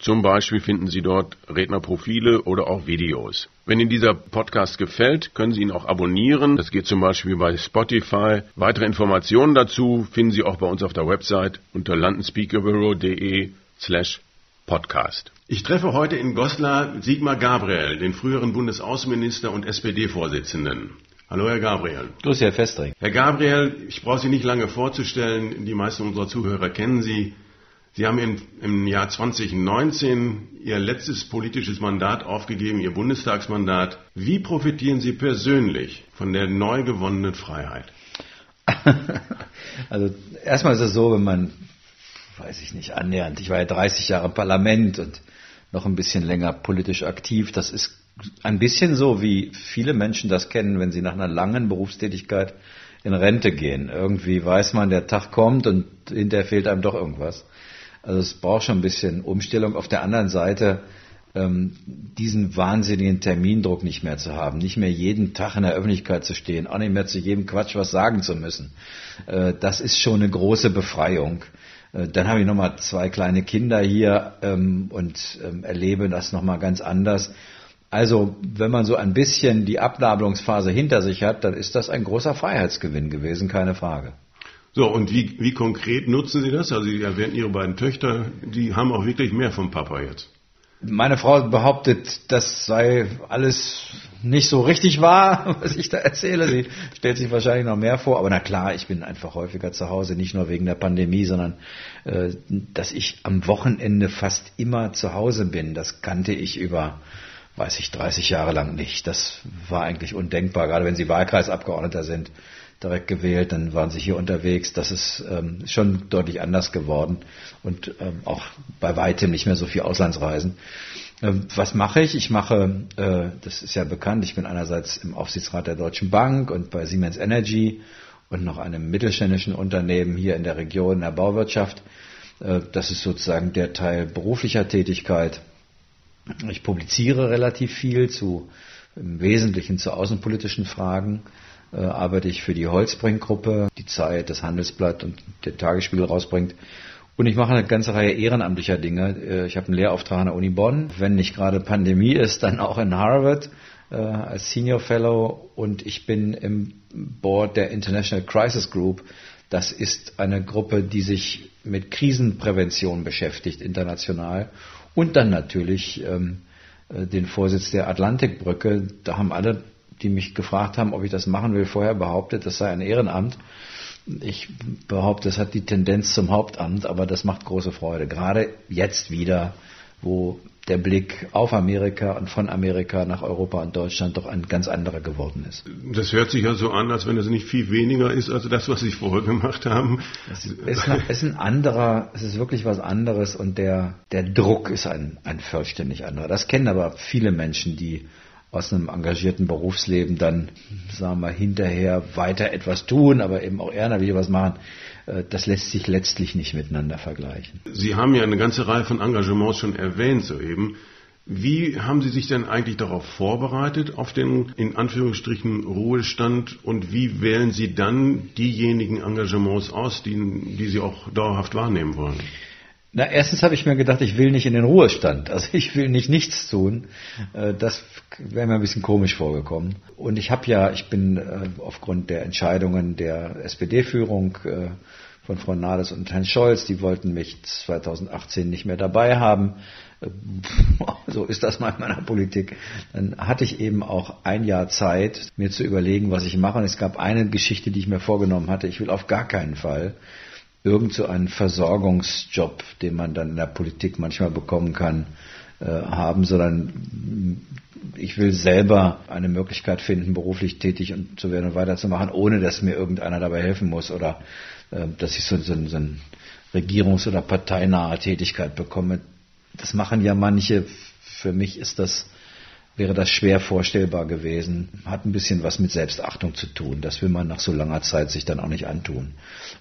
Zum Beispiel finden Sie dort Rednerprofile oder auch Videos. Wenn Ihnen dieser Podcast gefällt, können Sie ihn auch abonnieren. Das geht zum Beispiel bei Spotify. Weitere Informationen dazu finden Sie auch bei uns auf der Website unter londonspeakerbureau.de slash podcast. Ich treffe heute in Goslar Sigmar Gabriel, den früheren Bundesaußenminister und SPD-Vorsitzenden. Hallo, Herr Gabriel. Grüß Sie, Herr Festring. Herr Gabriel, ich brauche Sie nicht lange vorzustellen. Die meisten unserer Zuhörer kennen Sie. Sie haben im, im Jahr 2019 Ihr letztes politisches Mandat aufgegeben, Ihr Bundestagsmandat. Wie profitieren Sie persönlich von der neu gewonnenen Freiheit? also erstmal ist es so, wenn man, weiß ich nicht, annähernd, ich war ja 30 Jahre im Parlament und noch ein bisschen länger politisch aktiv. Das ist ein bisschen so, wie viele Menschen das kennen, wenn sie nach einer langen Berufstätigkeit in Rente gehen. Irgendwie weiß man, der Tag kommt und hinterher fehlt einem doch irgendwas. Also es braucht schon ein bisschen Umstellung. Auf der anderen Seite ähm, diesen wahnsinnigen Termindruck nicht mehr zu haben, nicht mehr jeden Tag in der Öffentlichkeit zu stehen, auch nicht mehr zu jedem Quatsch was sagen zu müssen. Äh, das ist schon eine große Befreiung. Äh, dann habe ich nochmal zwei kleine Kinder hier ähm, und ähm, erlebe das nochmal ganz anders. Also wenn man so ein bisschen die Abnabelungsphase hinter sich hat, dann ist das ein großer Freiheitsgewinn gewesen, keine Frage. So, und wie, wie konkret nutzen Sie das? Also Sie erwähnen Ihre beiden Töchter, die haben auch wirklich mehr vom Papa jetzt. Meine Frau behauptet, das sei alles nicht so richtig wahr, was ich da erzähle. Sie stellt sich wahrscheinlich noch mehr vor. Aber na klar, ich bin einfach häufiger zu Hause, nicht nur wegen der Pandemie, sondern äh, dass ich am Wochenende fast immer zu Hause bin. Das kannte ich über, weiß ich, 30 Jahre lang nicht. Das war eigentlich undenkbar, gerade wenn Sie Wahlkreisabgeordneter sind direkt gewählt, dann waren sie hier unterwegs. Das ist ähm, schon deutlich anders geworden und ähm, auch bei weitem nicht mehr so viel Auslandsreisen. Ähm, was mache ich? Ich mache, äh, das ist ja bekannt, ich bin einerseits im Aufsichtsrat der Deutschen Bank und bei Siemens Energy und noch einem mittelständischen Unternehmen hier in der Region in der Bauwirtschaft. Äh, das ist sozusagen der Teil beruflicher Tätigkeit. Ich publiziere relativ viel zu im Wesentlichen zu außenpolitischen Fragen äh, arbeite ich für die Holzbrink-Gruppe, die Zeit, das Handelsblatt und der Tagesspiegel rausbringt. Und ich mache eine ganze Reihe ehrenamtlicher Dinge. Äh, ich habe einen Lehrauftrag an der Uni Bonn. Wenn nicht gerade Pandemie ist, dann auch in Harvard äh, als Senior Fellow. Und ich bin im Board der International Crisis Group. Das ist eine Gruppe, die sich mit Krisenprävention beschäftigt, international. Und dann natürlich ähm, äh, den Vorsitz der Atlantikbrücke. Da haben alle die mich gefragt haben, ob ich das machen will, vorher behauptet, das sei ein Ehrenamt. Ich behaupte, es hat die Tendenz zum Hauptamt, aber das macht große Freude. Gerade jetzt wieder, wo der Blick auf Amerika und von Amerika nach Europa und Deutschland doch ein ganz anderer geworden ist. Das hört sich ja so an, als wenn es nicht viel weniger ist als das, was Sie vorher gemacht haben. Es ist, ist ein anderer, es ist wirklich was anderes und der, der Druck ist ein, ein vollständig anderer. Das kennen aber viele Menschen, die aus einem engagierten Berufsleben dann, sagen wir, hinterher weiter etwas tun, aber eben auch ehrenamtlich was machen, äh, das lässt sich letztlich nicht miteinander vergleichen. Sie haben ja eine ganze Reihe von Engagements schon erwähnt soeben. Wie haben Sie sich denn eigentlich darauf vorbereitet, auf den in Anführungsstrichen Ruhestand und wie wählen Sie dann diejenigen Engagements aus, die, die Sie auch dauerhaft wahrnehmen wollen? Na, erstens habe ich mir gedacht, ich will nicht in den Ruhestand. Also ich will nicht nichts tun. Äh, das wäre mir ein bisschen komisch vorgekommen. Und ich habe ja, ich bin äh, aufgrund der Entscheidungen der SPD-Führung äh, von Frau Nahles und Herrn Scholz, die wollten mich 2018 nicht mehr dabei haben. So ist das mal in meiner Politik. Dann hatte ich eben auch ein Jahr Zeit, mir zu überlegen, was ich mache. Und es gab eine Geschichte, die ich mir vorgenommen hatte. Ich will auf gar keinen Fall irgend so einen Versorgungsjob, den man dann in der Politik manchmal bekommen kann, äh, haben, sondern ich will selber eine Möglichkeit finden, beruflich tätig und zu werden und weiterzumachen, ohne dass mir irgendeiner dabei helfen muss oder äh, dass ich so, so, so eine regierungs- oder parteinahe Tätigkeit bekomme. Das machen ja manche für mich ist das wäre das schwer vorstellbar gewesen. Hat ein bisschen was mit Selbstachtung zu tun. Das will man nach so langer Zeit sich dann auch nicht antun.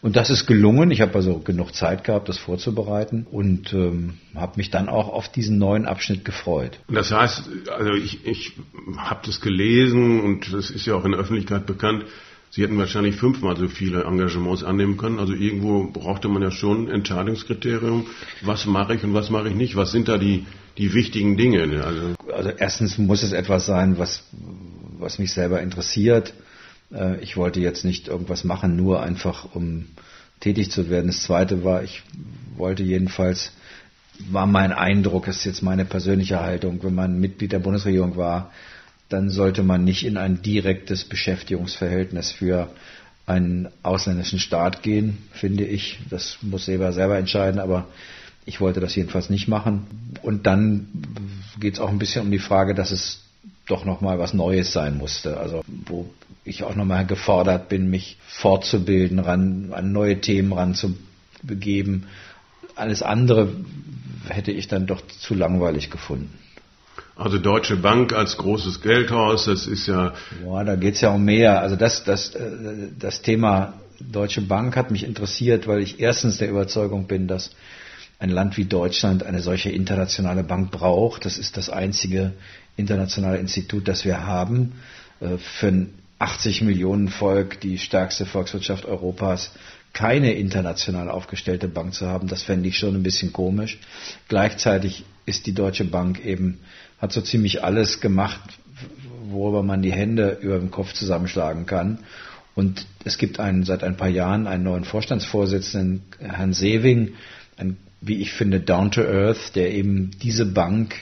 Und das ist gelungen. Ich habe also genug Zeit gehabt, das vorzubereiten und ähm, habe mich dann auch auf diesen neuen Abschnitt gefreut. Das heißt, also ich, ich habe das gelesen und das ist ja auch in der Öffentlichkeit bekannt. Sie hätten wahrscheinlich fünfmal so viele Engagements annehmen können. Also irgendwo brauchte man ja schon Entscheidungskriterium. Was mache ich und was mache ich nicht? Was sind da die, die wichtigen Dinge? Also, also erstens muss es etwas sein, was, was mich selber interessiert. Äh, ich wollte jetzt nicht irgendwas machen, nur einfach um tätig zu werden. Das zweite war, ich wollte jedenfalls, war mein Eindruck, ist jetzt meine persönliche Haltung, wenn man Mitglied der Bundesregierung war, dann sollte man nicht in ein direktes Beschäftigungsverhältnis für einen ausländischen Staat gehen, finde ich. Das muss selber selber entscheiden, aber ich wollte das jedenfalls nicht machen. Und dann geht es auch ein bisschen um die Frage, dass es doch nochmal was Neues sein musste. Also wo ich auch nochmal gefordert bin, mich fortzubilden, ran, an neue Themen ranzubegeben. Alles andere hätte ich dann doch zu langweilig gefunden. Also Deutsche Bank als großes Geldhaus, das ist ja. Boah, da geht's ja um mehr. Also das, das, äh, das Thema Deutsche Bank hat mich interessiert, weil ich erstens der Überzeugung bin, dass ein Land wie Deutschland eine solche internationale Bank braucht. Das ist das einzige internationale Institut, das wir haben. Äh, für 80 Millionen Volk, die stärkste Volkswirtschaft Europas, keine international aufgestellte Bank zu haben, das fände ich schon ein bisschen komisch. Gleichzeitig ist die Deutsche Bank eben hat so ziemlich alles gemacht, worüber man die Hände über dem Kopf zusammenschlagen kann. Und es gibt einen, seit ein paar Jahren einen neuen Vorstandsvorsitzenden, Herrn Sewing, ein, wie ich finde, down to earth, der eben diese Bank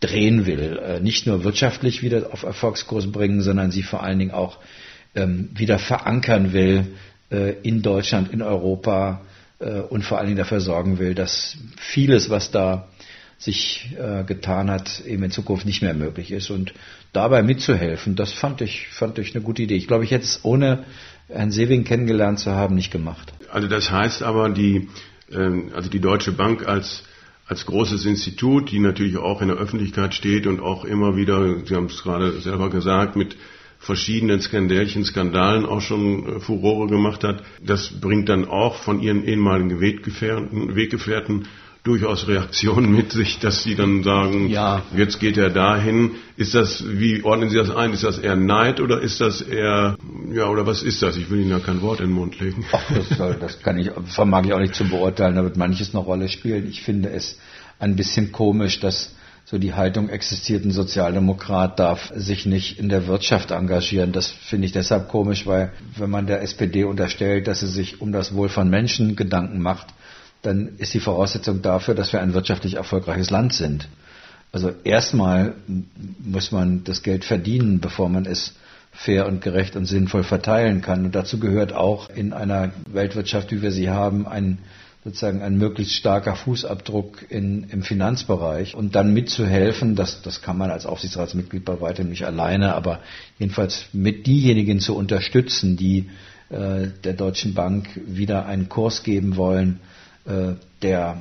drehen will. Äh, nicht nur wirtschaftlich wieder auf Erfolgskurs bringen, sondern sie vor allen Dingen auch ähm, wieder verankern will äh, in Deutschland, in Europa äh, und vor allen Dingen dafür sorgen will, dass vieles, was da sich getan hat, eben in Zukunft nicht mehr möglich ist. Und dabei mitzuhelfen, das fand ich, fand ich eine gute Idee. Ich glaube, ich hätte es ohne Herrn Sewing kennengelernt zu haben nicht gemacht. Also das heißt aber, die, äh, also die Deutsche Bank als als großes Institut, die natürlich auch in der Öffentlichkeit steht und auch immer wieder, Sie haben es gerade selber gesagt, mit verschiedenen Skandälchen, Skandalen auch schon äh, Furore gemacht hat. Das bringt dann auch von Ihren ehemaligen Weggefährten, Weggefährten durchaus Reaktionen mit sich, dass sie dann sagen, ja. jetzt geht er dahin. Ist das, wie ordnen Sie das ein? Ist das eher Neid oder ist das eher, ja, oder was ist das? Ich will Ihnen da kein Wort in den Mund legen. Ach, das, das kann ich, vermag ich auch nicht zu beurteilen, da wird manches eine Rolle spielen. Ich finde es ein bisschen komisch, dass so die Haltung existiert, ein Sozialdemokrat darf sich nicht in der Wirtschaft engagieren. Das finde ich deshalb komisch, weil wenn man der SPD unterstellt, dass sie sich um das Wohl von Menschen Gedanken macht, dann ist die Voraussetzung dafür, dass wir ein wirtschaftlich erfolgreiches Land sind. Also erstmal muss man das Geld verdienen, bevor man es fair und gerecht und sinnvoll verteilen kann. Und dazu gehört auch in einer Weltwirtschaft, wie wir sie haben, ein sozusagen ein möglichst starker Fußabdruck in, im Finanzbereich und dann mitzuhelfen, das, das kann man als Aufsichtsratsmitglied bei weitem nicht alleine, aber jedenfalls mit diejenigen zu unterstützen, die äh, der Deutschen Bank wieder einen Kurs geben wollen, der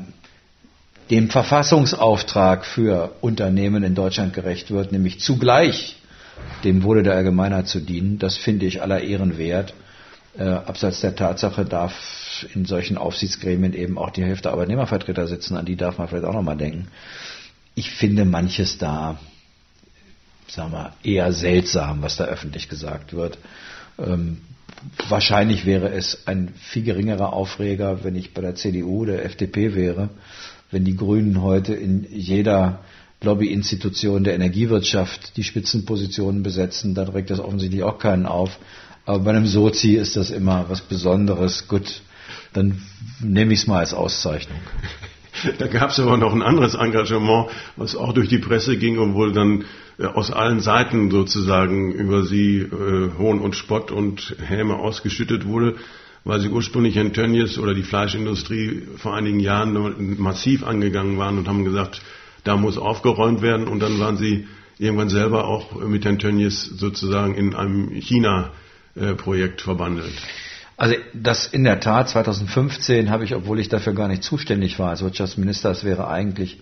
dem Verfassungsauftrag für Unternehmen in Deutschland gerecht wird, nämlich zugleich dem Wohle der Allgemeinheit zu dienen. Das finde ich aller Ehren wert. Äh, abseits der Tatsache darf in solchen Aufsichtsgremien eben auch die Hälfte Arbeitnehmervertreter sitzen, an die darf man vielleicht auch nochmal denken. Ich finde manches da, sagen wir, eher seltsam, was da öffentlich gesagt wird. Ähm, wahrscheinlich wäre es ein viel geringerer Aufreger, wenn ich bei der CDU oder FDP wäre, wenn die Grünen heute in jeder Lobbyinstitution der Energiewirtschaft die Spitzenpositionen besetzen, dann regt das offensichtlich auch keinen auf. Aber bei einem Sozi ist das immer was Besonderes. Gut, dann nehme ich es mal als Auszeichnung. Da gab es aber noch ein anderes Engagement, was auch durch die Presse ging und wohl dann äh, aus allen Seiten sozusagen über sie äh, Hohn und Spott und Häme ausgeschüttet wurde, weil sie ursprünglich in Tönnies oder die Fleischindustrie vor einigen Jahren massiv angegangen waren und haben gesagt, da muss aufgeräumt werden und dann waren sie irgendwann selber auch mit Herrn Tönnies sozusagen in einem China-Projekt verbandelt. Also das in der Tat 2015 habe ich, obwohl ich dafür gar nicht zuständig war als Wirtschaftsminister, es wäre eigentlich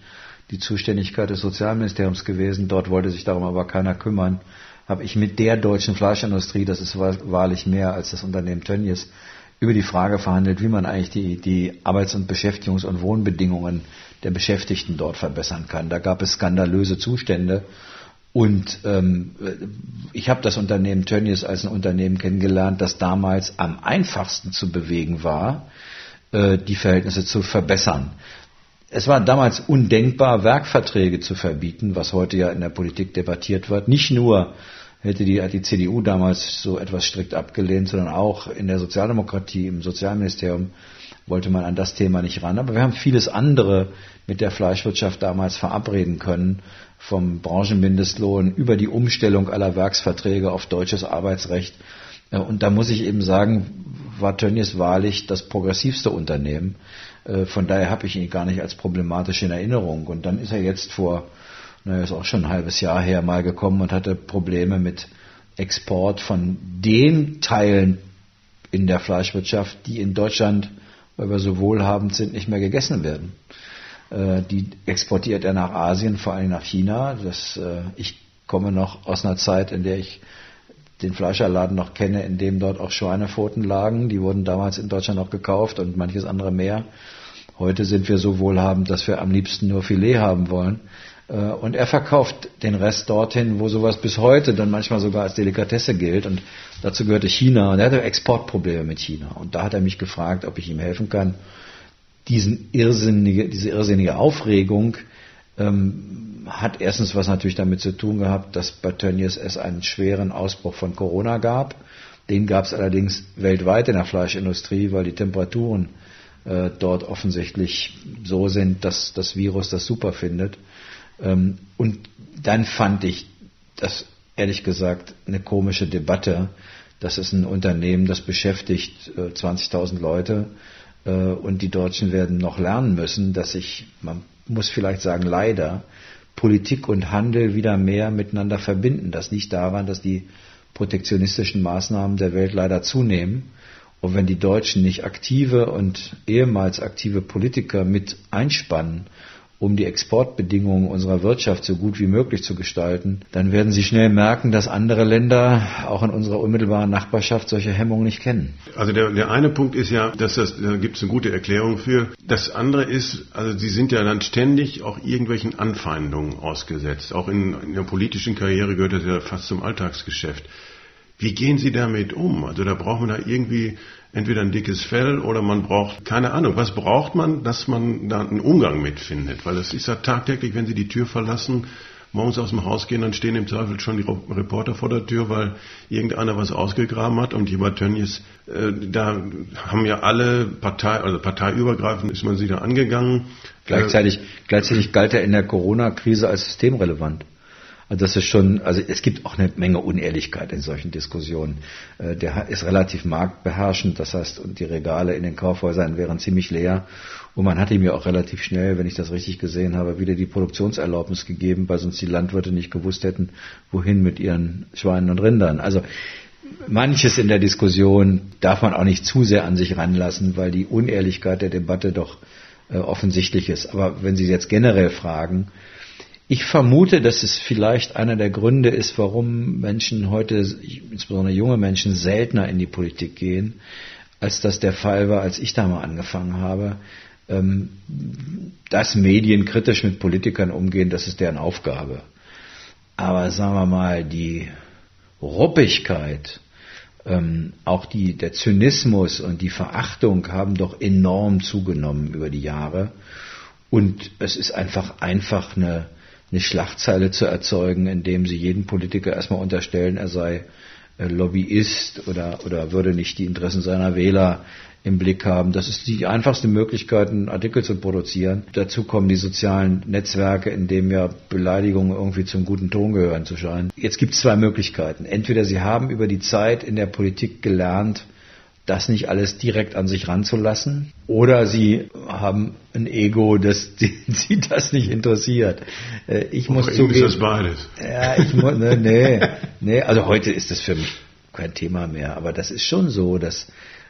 die Zuständigkeit des Sozialministeriums gewesen. Dort wollte sich darum aber keiner kümmern. Habe ich mit der deutschen Fleischindustrie, das ist wahrlich mehr als das Unternehmen Tönnies, über die Frage verhandelt, wie man eigentlich die, die Arbeits- und Beschäftigungs- und Wohnbedingungen der Beschäftigten dort verbessern kann. Da gab es skandalöse Zustände. Und ähm, ich habe das Unternehmen Tönnies als ein Unternehmen kennengelernt, das damals am einfachsten zu bewegen war, äh, die Verhältnisse zu verbessern. Es war damals undenkbar, Werkverträge zu verbieten, was heute ja in der Politik debattiert wird. Nicht nur hätte die, hat die CDU damals so etwas strikt abgelehnt, sondern auch in der Sozialdemokratie, im Sozialministerium wollte man an das Thema nicht ran. Aber wir haben vieles andere mit der Fleischwirtschaft damals verabreden können, vom Branchenmindestlohn über die Umstellung aller Werksverträge auf deutsches Arbeitsrecht. Und da muss ich eben sagen, war Tönnies wahrlich das progressivste Unternehmen. Äh, von daher habe ich ihn gar nicht als problematisch in Erinnerung. Und dann ist er jetzt vor, naja, ist auch schon ein halbes Jahr her mal gekommen und hatte Probleme mit Export von den Teilen in der Fleischwirtschaft, die in Deutschland, weil wir so wohlhabend sind, nicht mehr gegessen werden. Äh, die exportiert er nach Asien, vor allem nach China. Das, äh, ich komme noch aus einer Zeit, in der ich den Fleischerladen noch kenne, in dem dort auch Schweinepfoten lagen. Die wurden damals in Deutschland noch gekauft und manches andere mehr. Heute sind wir so wohlhabend, dass wir am liebsten nur Filet haben wollen. Äh, und er verkauft den Rest dorthin, wo sowas bis heute dann manchmal sogar als Delikatesse gilt. Und dazu gehörte China. Und er hatte Exportprobleme mit China. Und da hat er mich gefragt, ob ich ihm helfen kann, diesen irrsinnige, diese irrsinnige Aufregung ähm, hat erstens was natürlich damit zu tun gehabt, dass bei Tönnies es einen schweren Ausbruch von Corona gab. Den gab es allerdings weltweit in der Fleischindustrie, weil die Temperaturen äh, dort offensichtlich so sind, dass das Virus das super findet. Ähm, und dann fand ich das ehrlich gesagt eine komische Debatte. Das ist ein Unternehmen, das beschäftigt äh, 20.000 Leute äh, und die Deutschen werden noch lernen müssen, dass sich, man muss vielleicht sagen, leider Politik und Handel wieder mehr miteinander verbinden. Das liegt daran, dass die protektionistischen Maßnahmen der Welt leider zunehmen. Und wenn die Deutschen nicht aktive und ehemals aktive Politiker mit einspannen um die Exportbedingungen unserer Wirtschaft so gut wie möglich zu gestalten, dann werden Sie schnell merken, dass andere Länder auch in unserer unmittelbaren Nachbarschaft solche Hemmungen nicht kennen. Also der, der eine Punkt ist ja, dass das, da gibt es eine gute Erklärung für. Das andere ist, also Sie sind ja dann ständig auch irgendwelchen Anfeindungen ausgesetzt. Auch in, in der politischen Karriere gehört das ja fast zum Alltagsgeschäft. Wie gehen Sie damit um? Also da braucht man da irgendwie entweder ein dickes Fell oder man braucht, keine Ahnung, was braucht man, dass man da einen Umgang mitfindet? Weil das ist ja tagtäglich, wenn Sie die Tür verlassen, morgens aus dem Haus gehen, dann stehen im Zweifel schon die Reporter vor der Tür, weil irgendeiner was ausgegraben hat und jemand Tönnies, äh, da haben ja alle Partei, also parteiübergreifend ist man sie da angegangen. Gleichzeitig, gleichzeitig galt er in der Corona-Krise als systemrelevant. Also das ist schon, also es gibt auch eine Menge Unehrlichkeit in solchen Diskussionen. Äh, der ist relativ marktbeherrschend, das heißt, und die Regale in den Kaufhäusern wären ziemlich leer. Und man hat ihm ja auch relativ schnell, wenn ich das richtig gesehen habe, wieder die Produktionserlaubnis gegeben, weil sonst die Landwirte nicht gewusst hätten, wohin mit ihren Schweinen und Rindern. Also manches in der Diskussion darf man auch nicht zu sehr an sich ranlassen, weil die Unehrlichkeit der Debatte doch äh, offensichtlich ist. Aber wenn Sie jetzt generell fragen, ich vermute, dass es vielleicht einer der Gründe ist, warum Menschen heute, insbesondere junge Menschen, seltener in die Politik gehen, als das der Fall war, als ich da mal angefangen habe. Ähm, dass Medien kritisch mit Politikern umgehen, das ist deren Aufgabe. Aber sagen wir mal, die Ruppigkeit, ähm, auch die, der Zynismus und die Verachtung haben doch enorm zugenommen über die Jahre. Und es ist einfach einfach eine, eine Schlagzeile zu erzeugen, indem sie jeden Politiker erstmal unterstellen, er sei äh, Lobbyist oder, oder würde nicht die Interessen seiner Wähler im Blick haben. Das ist die einfachste Möglichkeit, einen Artikel zu produzieren. Dazu kommen die sozialen Netzwerke, in denen ja Beleidigungen irgendwie zum guten Ton gehören zu scheinen. Jetzt gibt es zwei Möglichkeiten. Entweder Sie haben über die Zeit in der Politik gelernt, das nicht alles direkt an sich ranzulassen. Oder sie haben ein Ego, das sie das nicht interessiert. Äh, ich muss oh, zugeben, ist das beides. Ja, ich muss, ne, nee, nee, also heute ist das für mich kein Thema mehr. Aber das ist schon so, dass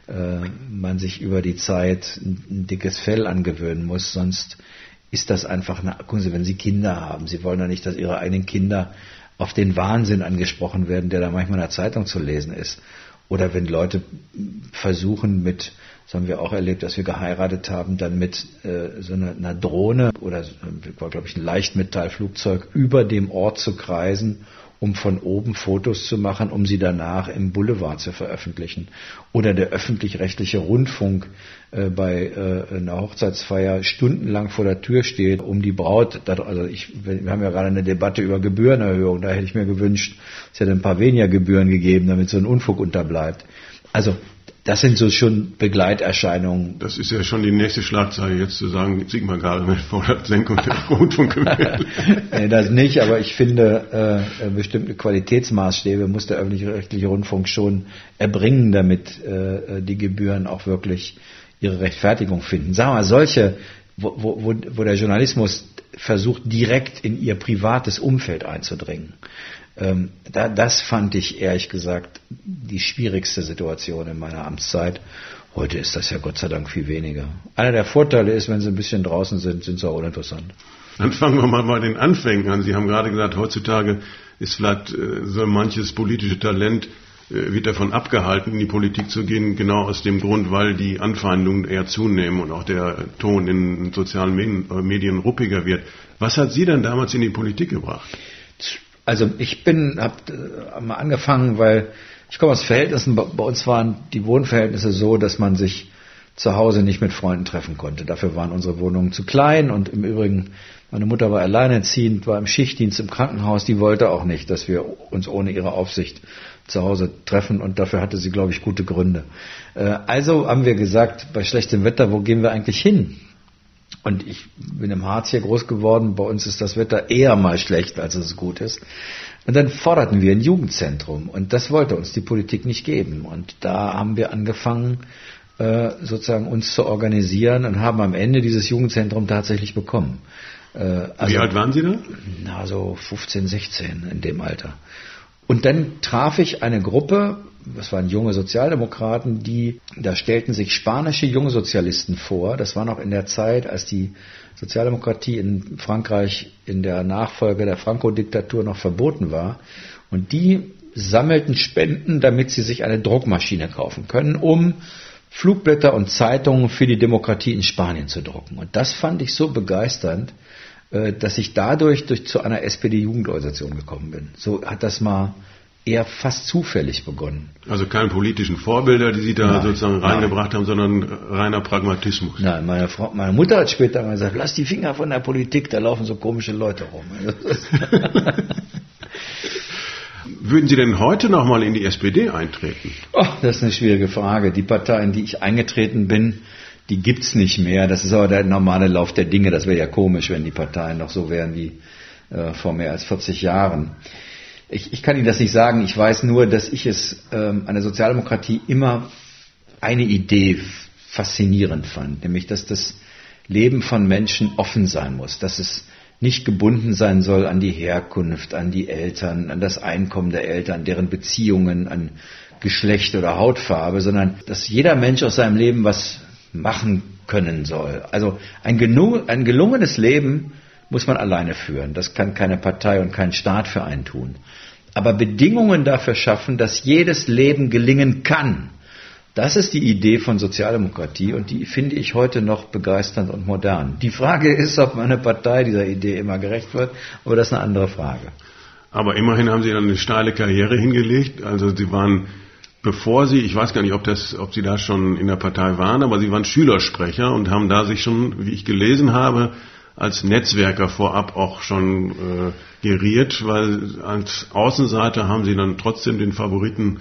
äh, man sich über die Zeit ein, ein dickes Fell angewöhnen muss, sonst ist das einfach eine, gucken Sie, wenn Sie Kinder haben, Sie wollen ja nicht, dass Ihre eigenen Kinder auf den Wahnsinn angesprochen werden, der da manchmal in der Zeitung zu lesen ist. Oder wenn Leute versuchen mit, das haben wir auch erlebt, dass wir geheiratet haben, dann mit äh, so einer, einer Drohne oder war glaube ich ein Leichtmetallflugzeug über dem Ort zu kreisen um von oben Fotos zu machen, um sie danach im Boulevard zu veröffentlichen. Oder der öffentlich-rechtliche Rundfunk äh, bei äh, einer Hochzeitsfeier stundenlang vor der Tür steht, um die Braut, also ich, wir haben ja gerade eine Debatte über Gebührenerhöhung, da hätte ich mir gewünscht, es hätte ein paar weniger Gebühren gegeben, damit so ein Unfug unterbleibt. Also das sind so schon Begleiterscheinungen. Das ist ja schon die nächste Schlagzeile, jetzt zu sagen, Sigmar Gabriel fordert Senkung der Rundfunkgebühren. nee, das nicht, aber ich finde, äh, bestimmte Qualitätsmaßstäbe muss der öffentlich-rechtliche Rundfunk schon erbringen, damit äh, die Gebühren auch wirklich ihre Rechtfertigung finden. Sagen wir mal, solche, wo, wo, wo der Journalismus versucht, direkt in ihr privates Umfeld einzudringen. Ähm, da, das fand ich ehrlich gesagt die schwierigste Situation in meiner Amtszeit. Heute ist das ja Gott sei Dank viel weniger. Einer der Vorteile ist, wenn sie ein bisschen draußen sind, sind sie auch uninteressant. Dann fangen wir mal bei den Anfängen an. Sie haben gerade gesagt, heutzutage ist vielleicht äh, so manches politische Talent äh, wird davon abgehalten, in die Politik zu gehen, genau aus dem Grund, weil die Anfeindungen eher zunehmen und auch der Ton in sozialen Medien, äh, Medien ruppiger wird. Was hat Sie denn damals in die Politik gebracht? Also ich bin, habe äh, mal angefangen, weil ich komme aus Verhältnissen, bei uns waren die Wohnverhältnisse so, dass man sich zu Hause nicht mit Freunden treffen konnte. Dafür waren unsere Wohnungen zu klein und im Übrigen, meine Mutter war alleinerziehend, war im Schichtdienst im Krankenhaus, die wollte auch nicht, dass wir uns ohne ihre Aufsicht zu Hause treffen und dafür hatte sie, glaube ich, gute Gründe. Äh, also haben wir gesagt, bei schlechtem Wetter, wo gehen wir eigentlich hin? Und ich bin im Harz hier groß geworden. Bei uns ist das Wetter eher mal schlecht, als es gut ist. Und dann forderten wir ein Jugendzentrum. Und das wollte uns die Politik nicht geben. Und da haben wir angefangen, äh, sozusagen uns zu organisieren und haben am Ende dieses Jugendzentrum tatsächlich bekommen. Also, Wie alt waren Sie da? Na, so 15, 16 in dem Alter. Und dann traf ich eine Gruppe das waren junge Sozialdemokraten, die, da stellten sich spanische junge Sozialisten vor. Das war noch in der Zeit, als die Sozialdemokratie in Frankreich in der Nachfolge der Franco-Diktatur noch verboten war. Und die sammelten Spenden, damit sie sich eine Druckmaschine kaufen können, um Flugblätter und Zeitungen für die Demokratie in Spanien zu drucken. Und das fand ich so begeisternd, äh, dass ich dadurch durch zu einer SPD-Jugendorganisation gekommen bin. So hat das mal eher fast zufällig begonnen. Also keine politischen Vorbilder, die Sie da nein, sozusagen reingebracht nein. haben, sondern reiner Pragmatismus. Nein, meine, Frau, meine Mutter hat später mal gesagt, lass die Finger von der Politik, da laufen so komische Leute rum. Würden Sie denn heute nochmal in die SPD eintreten? Oh, das ist eine schwierige Frage. Die Partei, in die ich eingetreten bin, die gibt's nicht mehr. Das ist aber der normale Lauf der Dinge. Das wäre ja komisch, wenn die Parteien noch so wären wie äh, vor mehr als 40 Jahren ich, ich kann Ihnen das nicht sagen. Ich weiß nur, dass ich es ähm, an der Sozialdemokratie immer eine Idee faszinierend fand, nämlich dass das Leben von Menschen offen sein muss, dass es nicht gebunden sein soll an die Herkunft, an die Eltern, an das Einkommen der Eltern, deren Beziehungen, an Geschlecht oder Hautfarbe, sondern dass jeder Mensch aus seinem Leben was machen können soll. Also ein, ein gelungenes Leben muss man alleine führen. Das kann keine Partei und kein Staat für einen tun aber Bedingungen dafür schaffen, dass jedes Leben gelingen kann. Das ist die Idee von Sozialdemokratie und die finde ich heute noch begeisternd und modern. Die Frage ist, ob meine Partei dieser Idee immer gerecht wird, aber das ist eine andere Frage. Aber immerhin haben Sie dann eine steile Karriere hingelegt. Also Sie waren, bevor Sie, ich weiß gar nicht, ob, das, ob Sie da schon in der Partei waren, aber Sie waren Schülersprecher und haben da sich schon, wie ich gelesen habe, als Netzwerker vorab auch schon äh, geriert, weil als Außenseiter haben sie dann trotzdem den Favoriten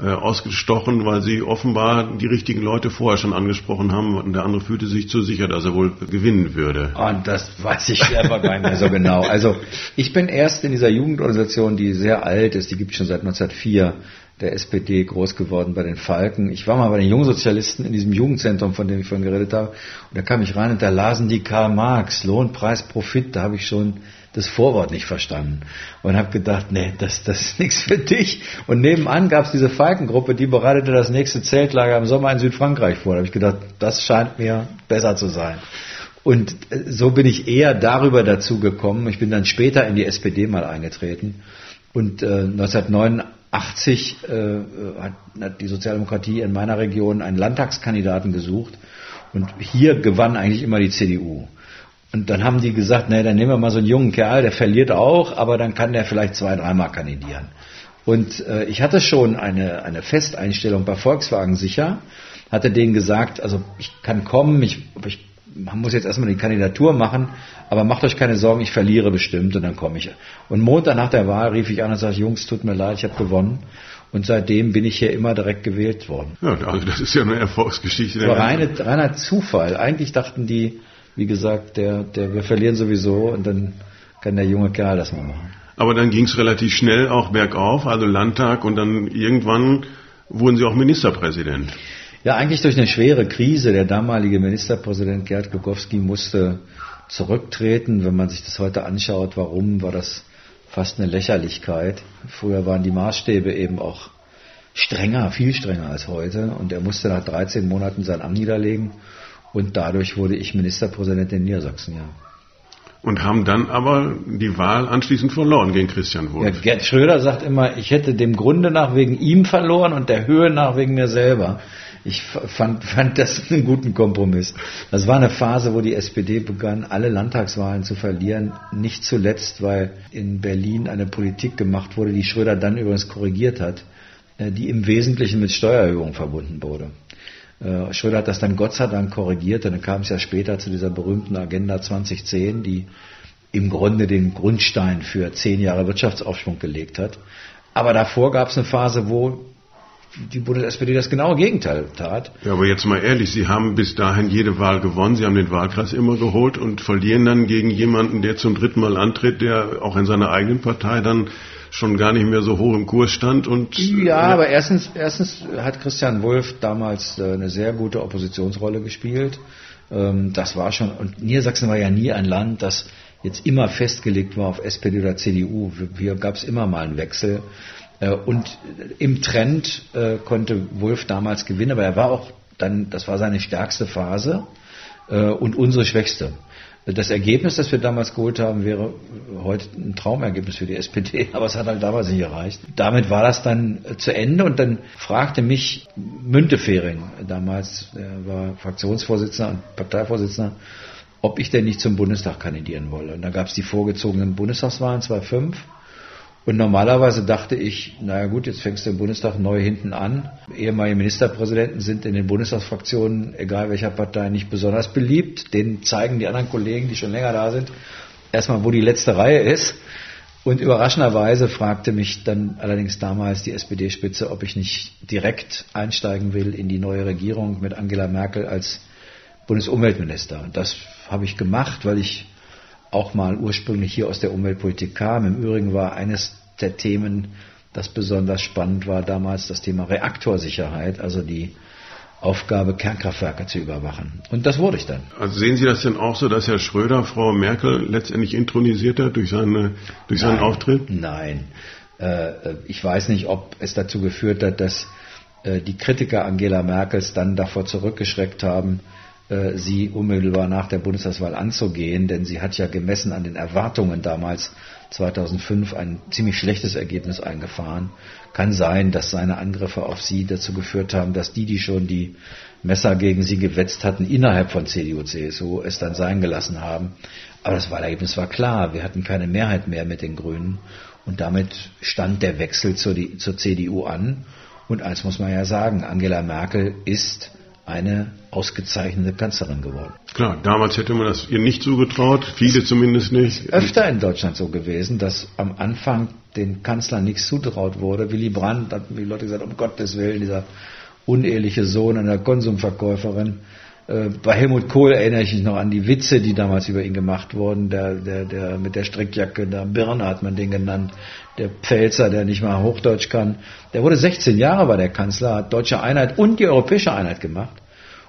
ausgestochen, weil sie offenbar die richtigen Leute vorher schon angesprochen haben und der andere fühlte sich zu sicher, dass er wohl gewinnen würde. Und das weiß ich selber gar nicht mehr so genau. Also ich bin erst in dieser Jugendorganisation, die sehr alt ist, die gibt es schon seit 1904, der SPD groß geworden bei den Falken. Ich war mal bei den Jungsozialisten in diesem Jugendzentrum, von dem ich vorhin geredet habe. Und da kam ich rein und da lasen die Karl Marx, Lohn, Preis, Profit. Da habe ich schon das Vorwort nicht verstanden. Und habe gedacht, nee, das, das ist nichts für dich. Und nebenan gab es diese Falkengruppe, die bereitete das nächste Zeltlager im Sommer in Südfrankreich vor. Da habe ich gedacht, das scheint mir besser zu sein. Und äh, so bin ich eher darüber dazu gekommen. Ich bin dann später in die SPD mal eingetreten. Und äh, 1989 äh, hat, hat die Sozialdemokratie in meiner Region einen Landtagskandidaten gesucht. Und hier gewann eigentlich immer die CDU. Und dann haben die gesagt, nee, dann nehmen wir mal so einen jungen Kerl, der verliert auch, aber dann kann der vielleicht zwei, dreimal kandidieren. Und äh, ich hatte schon eine, eine Festeinstellung bei Volkswagen sicher, hatte denen gesagt, also ich kann kommen, ich, ich man muss jetzt erstmal die Kandidatur machen, aber macht euch keine Sorgen, ich verliere bestimmt und dann komme ich. Und Montag nach der Wahl rief ich an und sagte, Jungs, tut mir leid, ich habe gewonnen. Und seitdem bin ich hier immer direkt gewählt worden. Ja, also das ist ja eine Erfolgsgeschichte. Das war reine, reiner Zufall. Eigentlich dachten die, wie gesagt, der, der, wir verlieren sowieso und dann kann der junge Kerl das mal machen. Aber dann ging es relativ schnell auch bergauf, also Landtag und dann irgendwann wurden Sie auch Ministerpräsident. Ja, eigentlich durch eine schwere Krise. Der damalige Ministerpräsident Gerd Glukowski musste zurücktreten. Wenn man sich das heute anschaut, warum, war das fast eine Lächerlichkeit. Früher waren die Maßstäbe eben auch strenger, viel strenger als heute. Und er musste nach 13 Monaten sein Amt niederlegen. Und dadurch wurde ich Ministerpräsident in Niedersachsen, ja. Und haben dann aber die Wahl anschließend verloren gegen Christian Wulff. Ja, Gerd Schröder sagt immer, ich hätte dem Grunde nach wegen ihm verloren und der Höhe nach wegen mir selber. Ich fand, fand das einen guten Kompromiss. Das war eine Phase, wo die SPD begann, alle Landtagswahlen zu verlieren. Nicht zuletzt, weil in Berlin eine Politik gemacht wurde, die Schröder dann übrigens korrigiert hat, äh, die im Wesentlichen mit Steuererhöhungen verbunden wurde. Äh, Schröder hat das dann Gott sei Dank korrigiert und dann kam es ja später zu dieser berühmten Agenda 2010, die im Grunde den Grundstein für zehn Jahre Wirtschaftsaufschwung gelegt hat. Aber davor gab es eine Phase, wo die Bundes-SPD das genaue Gegenteil tat. Ja, aber jetzt mal ehrlich, Sie haben bis dahin jede Wahl gewonnen, Sie haben den Wahlkreis immer geholt und verlieren dann gegen jemanden, der zum dritten Mal antritt, der auch in seiner eigenen Partei dann schon gar nicht mehr so hoch im Kurs stand und ja, ja. aber erstens, erstens hat Christian Wulff damals äh, eine sehr gute Oppositionsrolle gespielt. Ähm, das war schon und Niedersachsen war ja nie ein Land, das jetzt immer festgelegt war auf SPD oder CDU. Hier gab es immer mal einen Wechsel. Äh, und im Trend äh, konnte Wulff damals gewinnen, aber er war auch dann, das war seine stärkste Phase und unsere schwächste. Das Ergebnis, das wir damals geholt haben, wäre heute ein Traumergebnis für die SPD, aber es hat halt damals nicht erreicht. Damit war das dann zu Ende und dann fragte mich Müntefering, damals der war Fraktionsvorsitzender und Parteivorsitzender, ob ich denn nicht zum Bundestag kandidieren wolle. Und da gab es die vorgezogenen Bundestagswahlen 2005 und normalerweise dachte ich, naja gut, jetzt fängst du im Bundestag neu hinten an. Ehemalige Ministerpräsidenten sind in den Bundestagsfraktionen, egal welcher Partei, nicht besonders beliebt. Den zeigen die anderen Kollegen, die schon länger da sind, erstmal, wo die letzte Reihe ist. Und überraschenderweise fragte mich dann allerdings damals die SPD-Spitze, ob ich nicht direkt einsteigen will in die neue Regierung mit Angela Merkel als Bundesumweltminister. Und das habe ich gemacht, weil ich auch mal ursprünglich hier aus der Umweltpolitik kam. Im Übrigen war eines der Themen, das besonders spannend war damals, das Thema Reaktorsicherheit, also die Aufgabe, Kernkraftwerke zu überwachen. Und das wurde ich dann. Also sehen Sie das denn auch so, dass Herr Schröder Frau Merkel letztendlich intronisiert hat durch, seine, durch seinen Auftritt? Nein. Äh, ich weiß nicht, ob es dazu geführt hat, dass äh, die Kritiker Angela Merkels dann davor zurückgeschreckt haben, sie unmittelbar nach der Bundestagswahl anzugehen, denn sie hat ja gemessen an den Erwartungen damals 2005 ein ziemlich schlechtes Ergebnis eingefahren. Kann sein, dass seine Angriffe auf sie dazu geführt haben, dass die, die schon die Messer gegen sie gewetzt hatten, innerhalb von CDU, CSU es dann sein gelassen haben. Aber das Wahlergebnis war klar. Wir hatten keine Mehrheit mehr mit den Grünen. Und damit stand der Wechsel zur, zur CDU an. Und eins muss man ja sagen, Angela Merkel ist eine ausgezeichnete Kanzlerin geworden. Klar, damals hätte man das ihr nicht zugetraut, viele zumindest nicht. Öfter in Deutschland so gewesen, dass am Anfang den Kanzlern nichts zutraut wurde. Willy Brandt hat die Leute gesagt, um Gottes Willen, dieser uneheliche Sohn einer Konsumverkäuferin. Äh, bei Helmut Kohl erinnere ich mich noch an die Witze, die damals über ihn gemacht wurden. Der, der, der mit der Strickjacke, der Birne hat man den genannt. Der Pfälzer, der nicht mal Hochdeutsch kann. Der wurde 16 Jahre bei der Kanzler, hat deutsche Einheit und die europäische Einheit gemacht.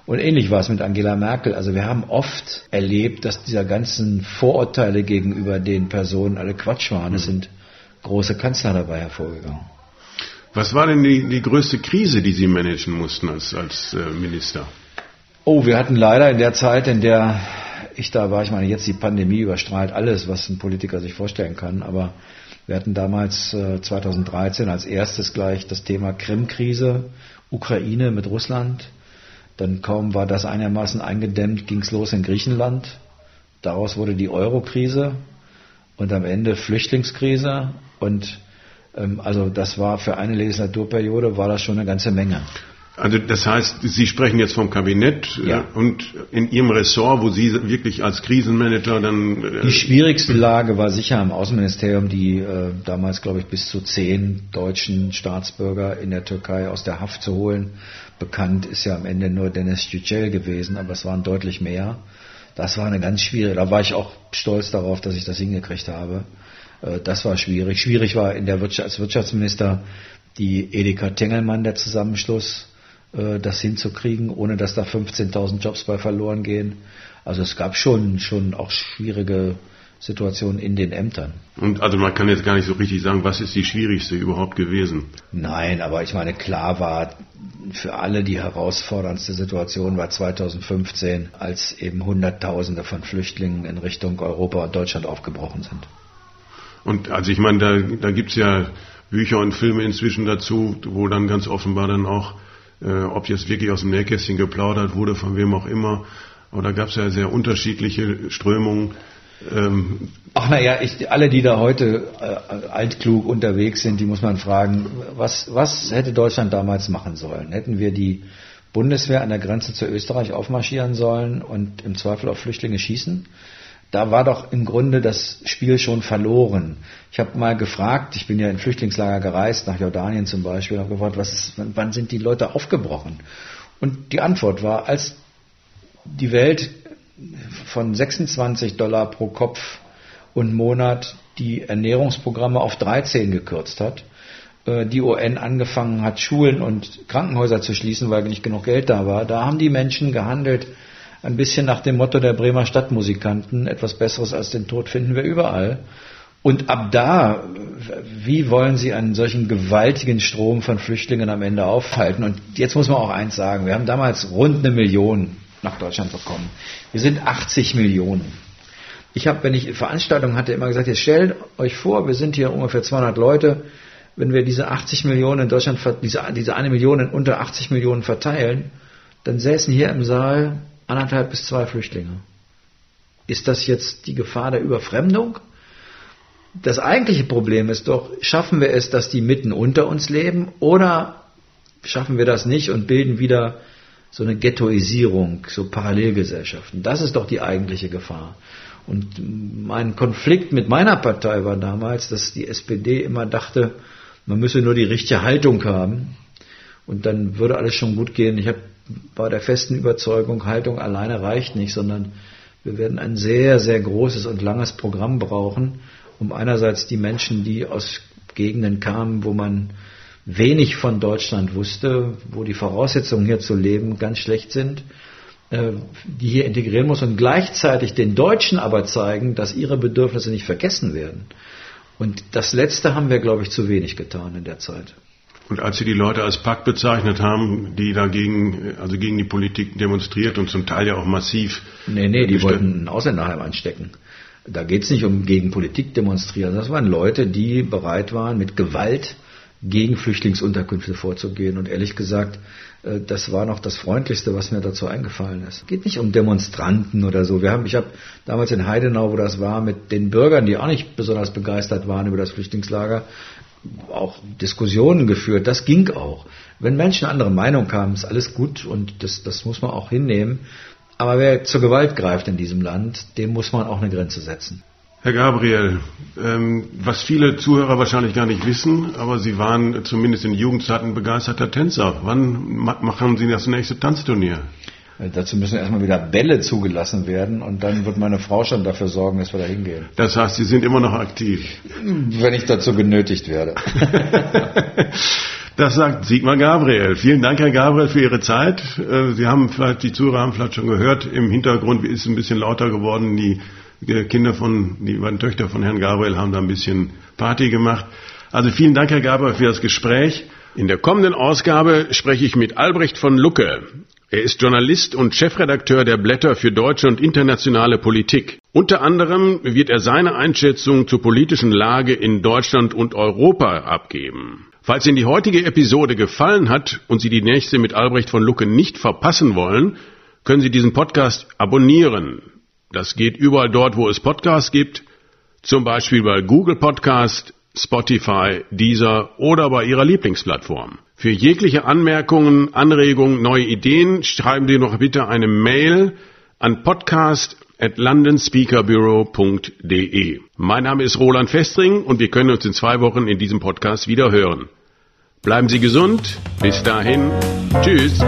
Und ähnlich war es mit Angela Merkel. Also wir haben oft erlebt, dass dieser ganzen Vorurteile gegenüber den Personen alle Quatsch waren. Es sind große Kanzler dabei hervorgegangen. Was war denn die, die größte Krise, die Sie managen mussten als, als äh, Minister? Oh, wir hatten leider in der Zeit, in der ich da war, ich meine, jetzt die Pandemie überstrahlt alles, was ein Politiker sich vorstellen kann, aber wir hatten damals äh, 2013 als erstes gleich das Thema Krim-Krise, Ukraine mit Russland. Dann kaum war das einigermaßen eingedämmt, ging es los in Griechenland. Daraus wurde die Euro-Krise und am Ende Flüchtlingskrise. Und ähm, also das war für eine Legislaturperiode war das schon eine ganze Menge. Also das heißt, Sie sprechen jetzt vom Kabinett äh, ja. und in Ihrem Ressort, wo Sie wirklich als Krisenmanager dann... Äh, die schwierigste Lage war sicher im Außenministerium, die äh, damals, glaube ich, bis zu zehn deutschen Staatsbürger in der Türkei aus der Haft zu holen. Bekannt ist ja am Ende nur Dennis Yücel gewesen, aber es waren deutlich mehr. Das war eine ganz schwierige, da war ich auch stolz darauf, dass ich das hingekriegt habe. Äh, das war schwierig. Schwierig war in der Wirtschaft, als Wirtschaftsminister die Edeka Tengelmann, der Zusammenschluss das hinzukriegen, ohne dass da 15.000 Jobs bei verloren gehen. Also es gab schon, schon auch schwierige Situationen in den Ämtern. Und also man kann jetzt gar nicht so richtig sagen, was ist die schwierigste überhaupt gewesen? Nein, aber ich meine, klar war für alle die herausforderndste Situation war 2015, als eben Hunderttausende von Flüchtlingen in Richtung Europa und Deutschland aufgebrochen sind. Und also ich meine, da, da gibt es ja Bücher und Filme inzwischen dazu, wo dann ganz offenbar dann auch äh, ob jetzt wirklich aus dem Nähkästchen geplaudert wurde, von wem auch immer. Aber da gab es ja sehr unterschiedliche Strömungen. Ähm Ach naja, alle, die da heute äh, altklug unterwegs sind, die muss man fragen, was, was hätte Deutschland damals machen sollen? Hätten wir die Bundeswehr an der Grenze zu Österreich aufmarschieren sollen und im Zweifel auf Flüchtlinge schießen? Da war doch im Grunde das Spiel schon verloren. Ich habe mal gefragt, ich bin ja in Flüchtlingslager gereist, nach Jordanien zum Beispiel, habe gefragt, was ist, wann sind die Leute aufgebrochen? Und die Antwort war, als die Welt von 26 Dollar pro Kopf und Monat die Ernährungsprogramme auf 13 gekürzt hat, äh, die UN angefangen hat, Schulen und Krankenhäuser zu schließen, weil nicht genug Geld da war, da haben die Menschen gehandelt, ein bisschen nach dem Motto der Bremer Stadtmusikanten, etwas Besseres als den Tod finden wir überall. Und ab da, wie wollen Sie einen solchen gewaltigen Strom von Flüchtlingen am Ende aufhalten? Und jetzt muss man auch eins sagen, wir haben damals rund eine Million nach Deutschland bekommen. Wir sind 80 Millionen. Ich habe, wenn ich Veranstaltungen hatte, immer gesagt, jetzt stellt euch vor, wir sind hier ungefähr 200 Leute, wenn wir diese 80 Millionen in Deutschland, diese, diese eine Million in unter 80 Millionen verteilen, dann säßen hier im Saal anderthalb bis zwei Flüchtlinge. Ist das jetzt die Gefahr der Überfremdung? Das eigentliche Problem ist doch, schaffen wir es, dass die mitten unter uns leben oder schaffen wir das nicht und bilden wieder so eine Ghettoisierung, so Parallelgesellschaften. Das ist doch die eigentliche Gefahr. Und mein Konflikt mit meiner Partei war damals, dass die SPD immer dachte, man müsse nur die richtige Haltung haben und dann würde alles schon gut gehen. Ich habe war der festen Überzeugung, Haltung alleine reicht nicht, sondern wir werden ein sehr, sehr großes und langes Programm brauchen, um einerseits die Menschen, die aus Gegenden kamen, wo man wenig von Deutschland wusste, wo die Voraussetzungen hier zu leben ganz schlecht sind, äh, die hier integrieren muss und gleichzeitig den Deutschen aber zeigen, dass ihre Bedürfnisse nicht vergessen werden. Und das Letzte haben wir, glaube ich, zu wenig getan in der Zeit. Und als Sie die Leute als Pakt bezeichnet haben, die dagegen, also gegen die Politik demonstriert und zum Teil ja auch massiv. Nee, nee, die wollten ein Ausländerheim anstecken. Da geht es nicht um gegen Politik demonstrieren. Das waren Leute, die bereit waren, mit Gewalt gegen Flüchtlingsunterkünfte vorzugehen. Und ehrlich gesagt, äh, das war noch das Freundlichste, was mir dazu eingefallen ist. Es geht nicht um Demonstranten oder so. Wir haben, ich habe damals in Heidenau, wo das war, mit den Bürgern, die auch nicht besonders begeistert waren über das Flüchtlingslager, auch Diskussionen geführt. Das ging auch. Wenn Menschen andere Meinung haben, ist alles gut und das, das muss man auch hinnehmen. Aber wer zur Gewalt greift in diesem Land, dem muss man auch eine Grenze setzen. Herr Gabriel, ähm, was viele Zuhörer wahrscheinlich gar nicht wissen, aber Sie waren zumindest in Jugendzeiten begeisterter Tänzer. Wann machen Sie das nächste Tanzturnier? Dazu müssen erstmal wieder Bälle zugelassen werden und dann wird meine Frau schon dafür sorgen, dass wir da hingehen. Das heißt, Sie sind immer noch aktiv? Wenn ich dazu genötigt werde. Das sagt Sigmar Gabriel. Vielen Dank, Herr Gabriel, für Ihre Zeit. Äh, Sie haben vielleicht, die Zuhörer haben vielleicht schon gehört, im Hintergrund ist es ein bisschen lauter geworden. Die Kinder von, die beiden Töchter von Herrn Gabriel haben da ein bisschen Party gemacht. Also vielen Dank, Herr Gabriel, für das Gespräch. In der kommenden Ausgabe spreche ich mit Albrecht von Lucke. Er ist Journalist und Chefredakteur der Blätter für deutsche und internationale Politik. Unter anderem wird er seine Einschätzung zur politischen Lage in Deutschland und Europa abgeben. Falls Ihnen die heutige Episode gefallen hat und Sie die nächste mit Albrecht von Lucke nicht verpassen wollen, können Sie diesen Podcast abonnieren. Das geht überall dort, wo es Podcasts gibt, zum Beispiel bei Google Podcast, Spotify, Deezer oder bei Ihrer Lieblingsplattform. Für jegliche Anmerkungen, Anregungen, neue Ideen schreiben Sie noch bitte eine Mail an podcast at londonspeakerbureau.de. Mein Name ist Roland Festring und wir können uns in zwei Wochen in diesem Podcast wieder hören. Bleiben Sie gesund. Bis dahin. Tschüss.